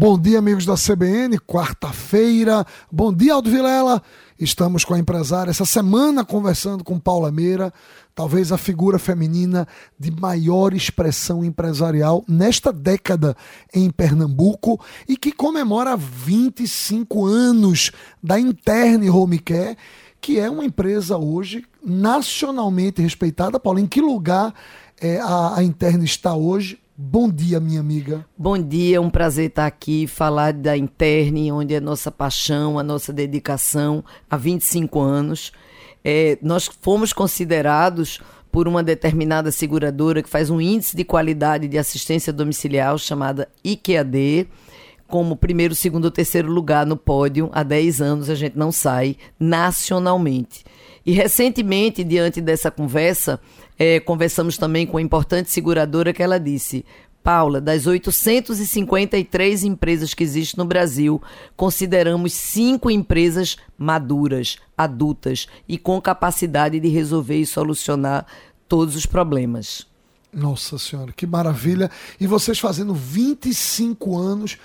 Bom dia, amigos da CBN, quarta-feira. Bom dia, Aldo Vilela. Estamos com a empresária essa semana conversando com Paula Meira, talvez a figura feminina de maior expressão empresarial nesta década em Pernambuco e que comemora 25 anos da Interne Home Care, que é uma empresa hoje nacionalmente respeitada. Paula, em que lugar é, a, a Interne está hoje? Bom dia, minha amiga. Bom dia, um prazer estar aqui, falar da Interne, onde é nossa paixão, a nossa dedicação há 25 anos. É, nós fomos considerados por uma determinada seguradora que faz um índice de qualidade de assistência domiciliar chamada IQAD, como primeiro, segundo terceiro lugar no pódio. Há 10 anos a gente não sai nacionalmente. E recentemente, diante dessa conversa, é, conversamos também com a importante seguradora que ela disse. Paula, das 853 empresas que existem no Brasil, consideramos cinco empresas maduras, adultas e com capacidade de resolver e solucionar todos os problemas. Nossa Senhora, que maravilha! E vocês fazendo 25 anos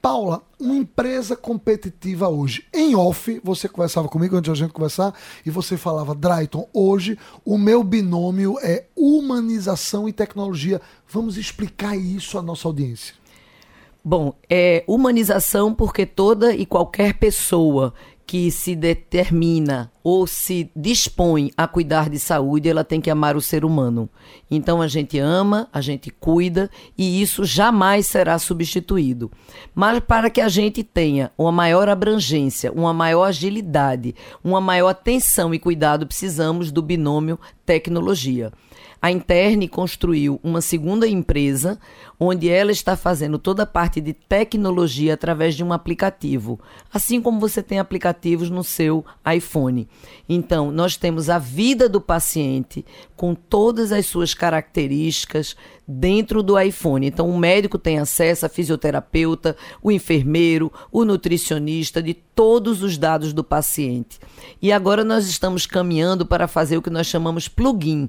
Paula, uma empresa competitiva hoje. Em off, você conversava comigo antes de a gente conversar e você falava, Drayton, hoje o meu binômio é humanização e tecnologia. Vamos explicar isso à nossa audiência. Bom, é humanização porque toda e qualquer pessoa que se determina ou se dispõe a cuidar de saúde, ela tem que amar o ser humano. Então a gente ama, a gente cuida e isso jamais será substituído. Mas para que a gente tenha uma maior abrangência, uma maior agilidade, uma maior atenção e cuidado, precisamos do binômio tecnologia. A Interne construiu uma segunda empresa onde ela está fazendo toda a parte de tecnologia através de um aplicativo, assim como você tem aplicativos no seu iPhone. Então, nós temos a vida do paciente com todas as suas características dentro do iPhone. Então, o médico tem acesso a fisioterapeuta, o enfermeiro, o nutricionista, de todos os dados do paciente. E agora nós estamos caminhando para fazer o que nós chamamos plugin.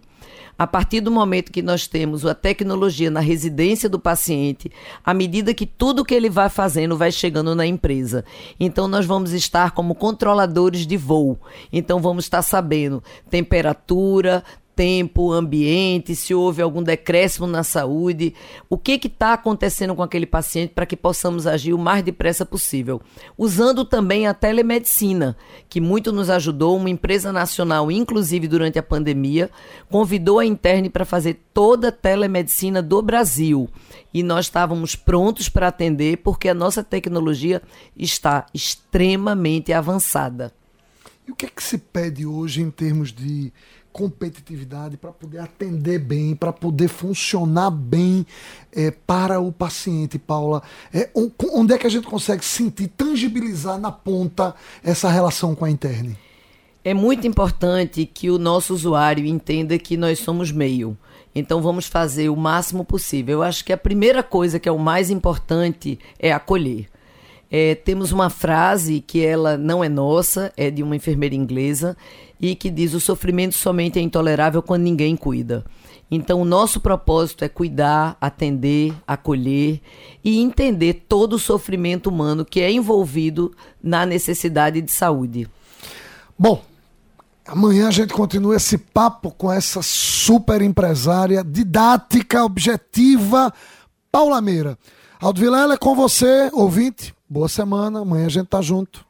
A partir do momento que nós temos a tecnologia na residência do paciente, à medida que tudo que ele vai fazendo vai chegando na empresa. Então, nós vamos estar como controladores de voo. Então, vamos estar sabendo temperatura, tempo, ambiente, se houve algum decréscimo na saúde, o que está acontecendo com aquele paciente para que possamos agir o mais depressa possível. Usando também a telemedicina, que muito nos ajudou, uma empresa nacional, inclusive durante a pandemia, convidou a Interne para fazer toda a telemedicina do Brasil. E nós estávamos prontos para atender porque a nossa tecnologia está extremamente avançada. E o que é que se pede hoje em termos de competitividade para poder atender bem, para poder funcionar bem é, para o paciente, Paula? É, onde é que a gente consegue sentir, tangibilizar na ponta essa relação com a interne? É muito importante que o nosso usuário entenda que nós somos meio. Então vamos fazer o máximo possível. Eu acho que a primeira coisa que é o mais importante é acolher. É, temos uma frase que ela não é nossa, é de uma enfermeira inglesa, e que diz: o sofrimento somente é intolerável quando ninguém cuida. Então, o nosso propósito é cuidar, atender, acolher e entender todo o sofrimento humano que é envolvido na necessidade de saúde. Bom, amanhã a gente continua esse papo com essa super empresária, didática, objetiva, Paula Meira. Aldo Vilela é com você, ouvinte. Boa semana, amanhã a gente tá junto.